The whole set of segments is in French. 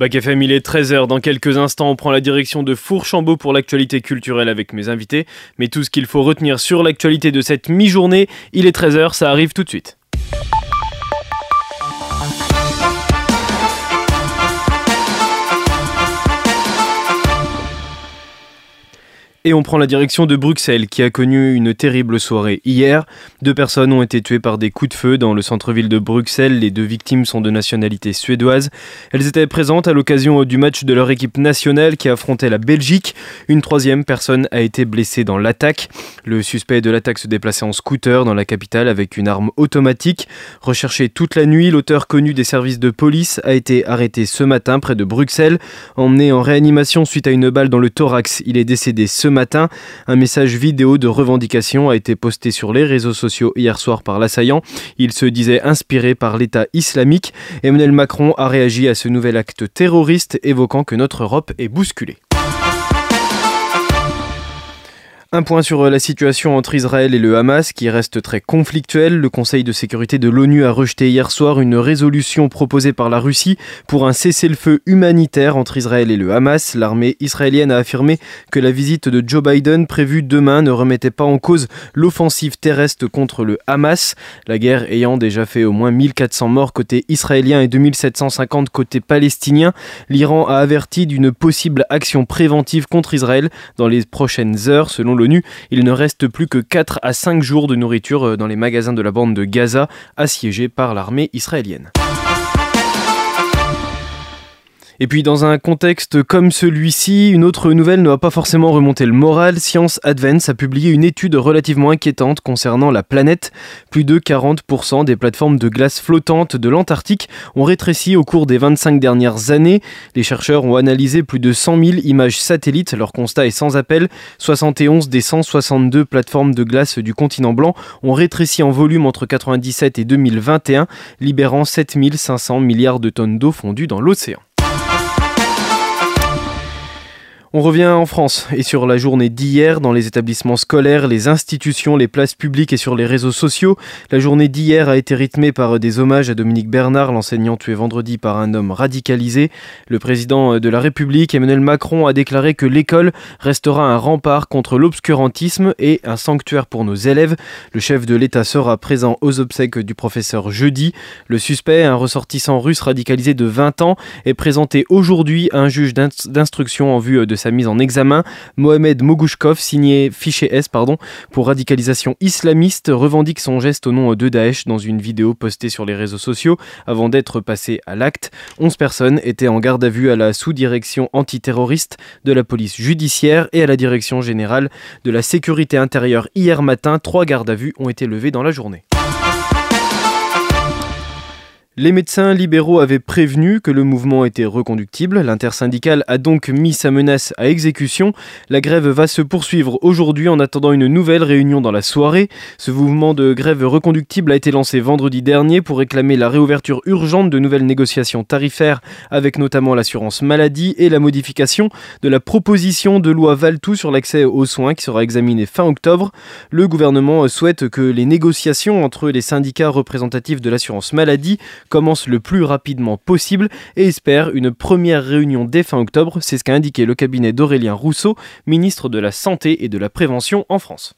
Bac FM, il est 13h. Dans quelques instants, on prend la direction de Fourchambault pour l'actualité culturelle avec mes invités. Mais tout ce qu'il faut retenir sur l'actualité de cette mi-journée, il est 13h, ça arrive tout de suite. Et on prend la direction de Bruxelles qui a connu une terrible soirée hier. Deux personnes ont été tuées par des coups de feu dans le centre-ville de Bruxelles. Les deux victimes sont de nationalité suédoise. Elles étaient présentes à l'occasion du match de leur équipe nationale qui affrontait la Belgique. Une troisième personne a été blessée dans l'attaque. Le suspect de l'attaque se déplaçait en scooter dans la capitale avec une arme automatique. Recherché toute la nuit, l'auteur connu des services de police a été arrêté ce matin près de Bruxelles. Emmené en réanimation suite à une balle dans le thorax, il est décédé ce matin matin. Un message vidéo de revendication a été posté sur les réseaux sociaux hier soir par l'assaillant. Il se disait inspiré par l'État islamique. Emmanuel Macron a réagi à ce nouvel acte terroriste, évoquant que notre Europe est bousculée. Un point sur euh, la situation entre Israël et le Hamas qui reste très conflictuelle. Le Conseil de sécurité de l'ONU a rejeté hier soir une résolution proposée par la Russie pour un cessez-le-feu humanitaire entre Israël et le Hamas. L'armée israélienne a affirmé que la visite de Joe Biden prévue demain ne remettait pas en cause l'offensive terrestre contre le Hamas. La guerre ayant déjà fait au moins 1400 morts côté israélien et 2750 côté palestinien, l'Iran a averti d'une possible action préventive contre Israël dans les prochaines heures selon il ne reste plus que 4 à 5 jours de nourriture euh, dans les magasins de la bande de Gaza, assiégés par l'armée israélienne. Et puis dans un contexte comme celui-ci, une autre nouvelle ne va pas forcément remonter le moral. Science Advance a publié une étude relativement inquiétante concernant la planète. Plus de 40% des plateformes de glace flottantes de l'Antarctique ont rétréci au cours des 25 dernières années. Les chercheurs ont analysé plus de 100 000 images satellites. Leur constat est sans appel. 71 des 162 plateformes de glace du continent blanc ont rétréci en volume entre 1997 et 2021, libérant 7500 milliards de tonnes d'eau fondue dans l'océan. On revient en France et sur la journée d'hier dans les établissements scolaires, les institutions, les places publiques et sur les réseaux sociaux. La journée d'hier a été rythmée par des hommages à Dominique Bernard, l'enseignant tué vendredi par un homme radicalisé. Le président de la République, Emmanuel Macron, a déclaré que l'école restera un rempart contre l'obscurantisme et un sanctuaire pour nos élèves. Le chef de l'État sera présent aux obsèques du professeur jeudi. Le suspect, un ressortissant russe radicalisé de 20 ans, est présenté aujourd'hui à un juge d'instruction en vue de sa mise en examen. Mohamed Mogouchkov, signé fichier S pardon, pour radicalisation islamiste, revendique son geste au nom de Daesh dans une vidéo postée sur les réseaux sociaux avant d'être passé à l'acte. 11 personnes étaient en garde à vue à la sous-direction antiterroriste de la police judiciaire et à la direction générale de la sécurité intérieure hier matin. Trois gardes à vue ont été levés dans la journée. Les médecins libéraux avaient prévenu que le mouvement était reconductible. L'intersyndicale a donc mis sa menace à exécution. La grève va se poursuivre aujourd'hui en attendant une nouvelle réunion dans la soirée. Ce mouvement de grève reconductible a été lancé vendredi dernier pour réclamer la réouverture urgente de nouvelles négociations tarifaires avec notamment l'assurance maladie et la modification de la proposition de loi Valtou sur l'accès aux soins qui sera examinée fin octobre. Le gouvernement souhaite que les négociations entre les syndicats représentatifs de l'assurance maladie commence le plus rapidement possible et espère une première réunion dès fin octobre. C'est ce qu'a indiqué le cabinet d'Aurélien Rousseau, ministre de la Santé et de la Prévention en France.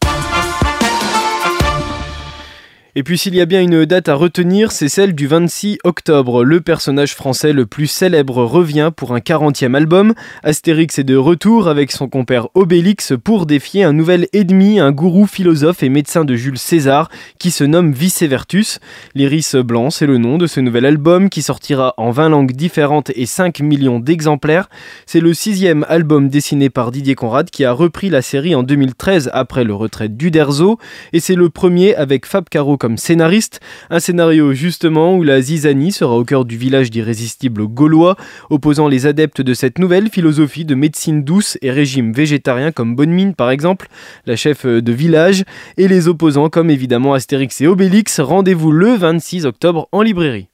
Et puis s'il y a bien une date à retenir, c'est celle du 26 octobre. Le personnage français le plus célèbre revient pour un 40e album. Astérix est de retour avec son compère Obélix pour défier un nouvel ennemi, un gourou philosophe et médecin de Jules César qui se nomme Vicevertus. L'Iris Blanc, c'est le nom de ce nouvel album qui sortira en 20 langues différentes et 5 millions d'exemplaires. C'est le sixième album dessiné par Didier Conrad qui a repris la série en 2013 après le retrait d'Uderzo et c'est le premier avec Fab Caro comme scénariste. Un scénario justement où la zizanie sera au cœur du village d'irrésistibles gaulois, opposant les adeptes de cette nouvelle philosophie de médecine douce et régime végétarien comme Bonne Mine par exemple, la chef de village, et les opposants comme évidemment Astérix et Obélix. Rendez-vous le 26 octobre en librairie.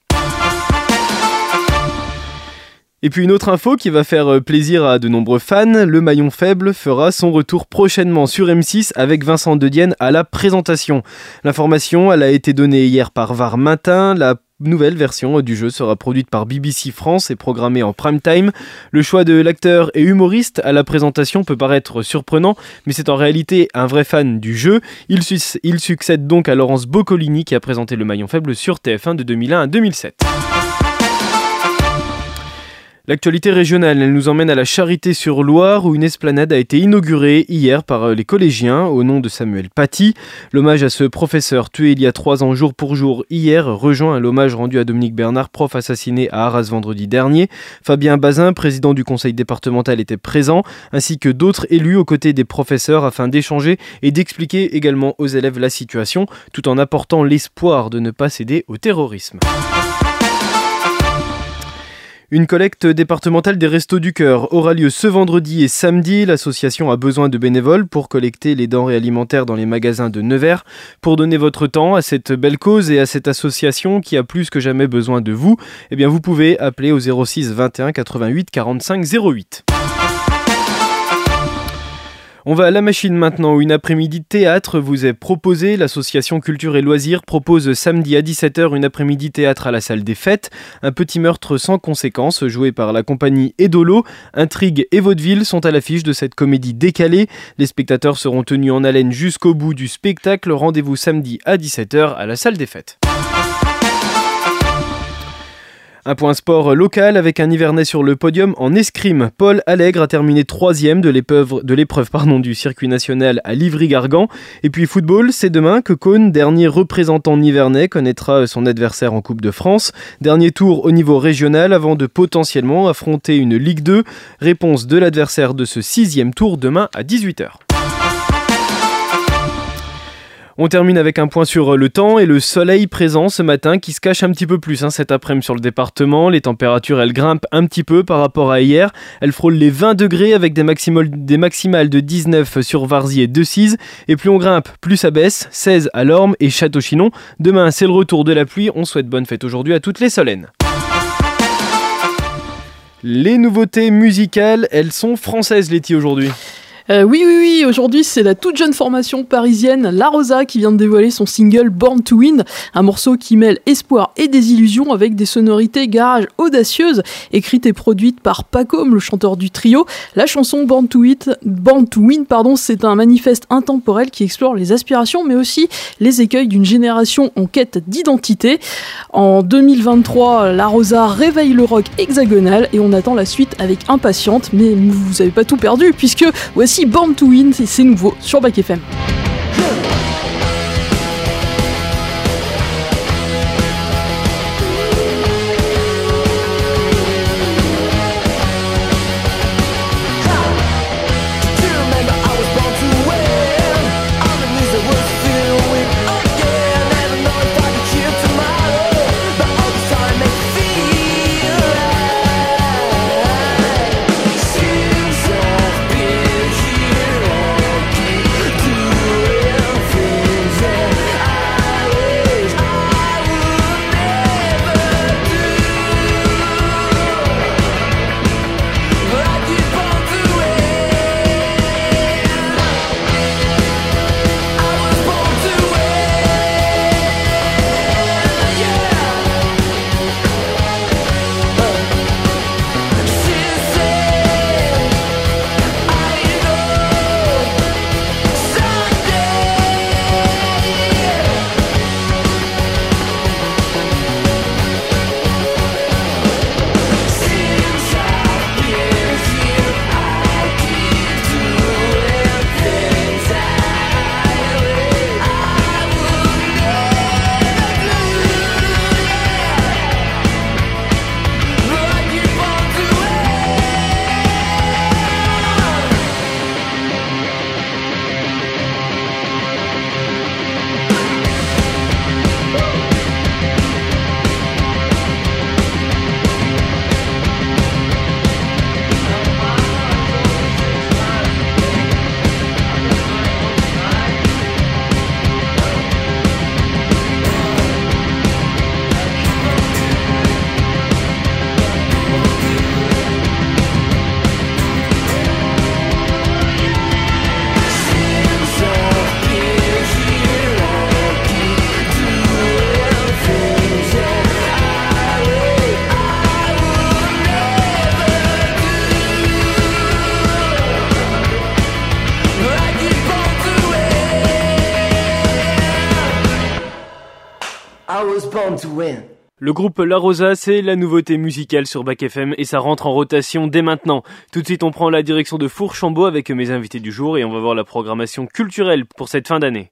Et puis une autre info qui va faire euh, plaisir à de nombreux fans, le maillon faible fera son retour prochainement sur M6 avec Vincent Dedienne à la présentation. L'information, a été donnée hier par Var Matin, la nouvelle version du jeu sera produite par BBC France et programmée en prime time. Le choix de l'acteur et humoriste à la présentation peut paraître surprenant, mais c'est en réalité un vrai fan du jeu. Il, il succède donc à Laurence Boccolini qui a présenté le maillon faible sur TF1 de 2001 à 2007. L'actualité régionale, elle nous emmène à la Charité-sur-Loire où une esplanade a été inaugurée hier par euh, les collégiens au nom de Samuel Paty. L'hommage à ce professeur tué il y a trois ans jour pour jour hier rejoint l'hommage rendu à Dominique Bernard, prof assassiné à Arras vendredi dernier. Fabien Bazin, président du conseil départemental, était présent, ainsi que d'autres élus aux côtés des professeurs afin d'échanger et d'expliquer également aux élèves la situation, tout en apportant l'espoir de ne pas céder au terrorisme. Une collecte départementale des Restos du Cœur aura lieu ce vendredi et samedi. L'association a besoin de bénévoles pour collecter les denrées alimentaires dans les magasins de Nevers. Pour donner votre temps à cette belle cause et à cette association qui a plus que jamais besoin de vous, eh bien vous pouvez appeler au 06 21 88 45 08. On va à la machine maintenant où une après-midi théâtre vous est proposée. L'association Culture et Loisirs propose samedi à 17h une après-midi théâtre à la salle des fêtes. Un petit meurtre sans conséquences joué par la compagnie Edolo. Intrigue et vaudeville sont à l'affiche de cette comédie décalée. Les spectateurs seront tenus en haleine jusqu'au bout du spectacle. Rendez-vous samedi à 17h à la salle des fêtes. Un point sport local avec un Nivernais sur le podium en escrime. Paul Allègre a terminé troisième de l'épreuve, du circuit national à Livry-Gargan. Et puis football, c'est demain que Cône, dernier représentant nivernais, connaîtra son adversaire en Coupe de France. Dernier tour au niveau régional avant de potentiellement affronter une Ligue 2. Réponse de l'adversaire de ce sixième tour demain à 18h. On termine avec un point sur euh, le temps et le soleil présent ce matin qui se cache un petit peu plus hein, cet après-midi sur le département. Les températures elles grimpent un petit peu par rapport à hier. Elles frôlent les 20 degrés avec des, maximales, des de 19 sur Varzy et Decize. Et plus on grimpe, plus ça baisse. 16 à Lorme et Château-Chinon. Demain c'est le retour de la pluie. On souhaite bonne fête aujourd'hui à toutes les Solènes. Les nouveautés musicales, elles sont françaises, Letty, aujourd'hui. Euh, oui, oui, oui, aujourd'hui c'est la toute jeune formation parisienne La Rosa qui vient de dévoiler son single Born to Win, un morceau qui mêle espoir et désillusion avec des sonorités garage audacieuses, écrites et produites par Pacom, le chanteur du trio. La chanson Born to, Born to Win, pardon, c'est un manifeste intemporel qui explore les aspirations mais aussi les écueils d'une génération en quête d'identité. En 2023, La Rosa réveille le rock hexagonal et on attend la suite avec impatiente, mais vous n'avez pas tout perdu puisque voici Born to Win, c'est nouveau sur Back FM. Le groupe La Rosa, c'est la nouveauté musicale sur Bac FM et ça rentre en rotation dès maintenant. Tout de suite, on prend la direction de Fourchambault avec mes invités du jour et on va voir la programmation culturelle pour cette fin d'année.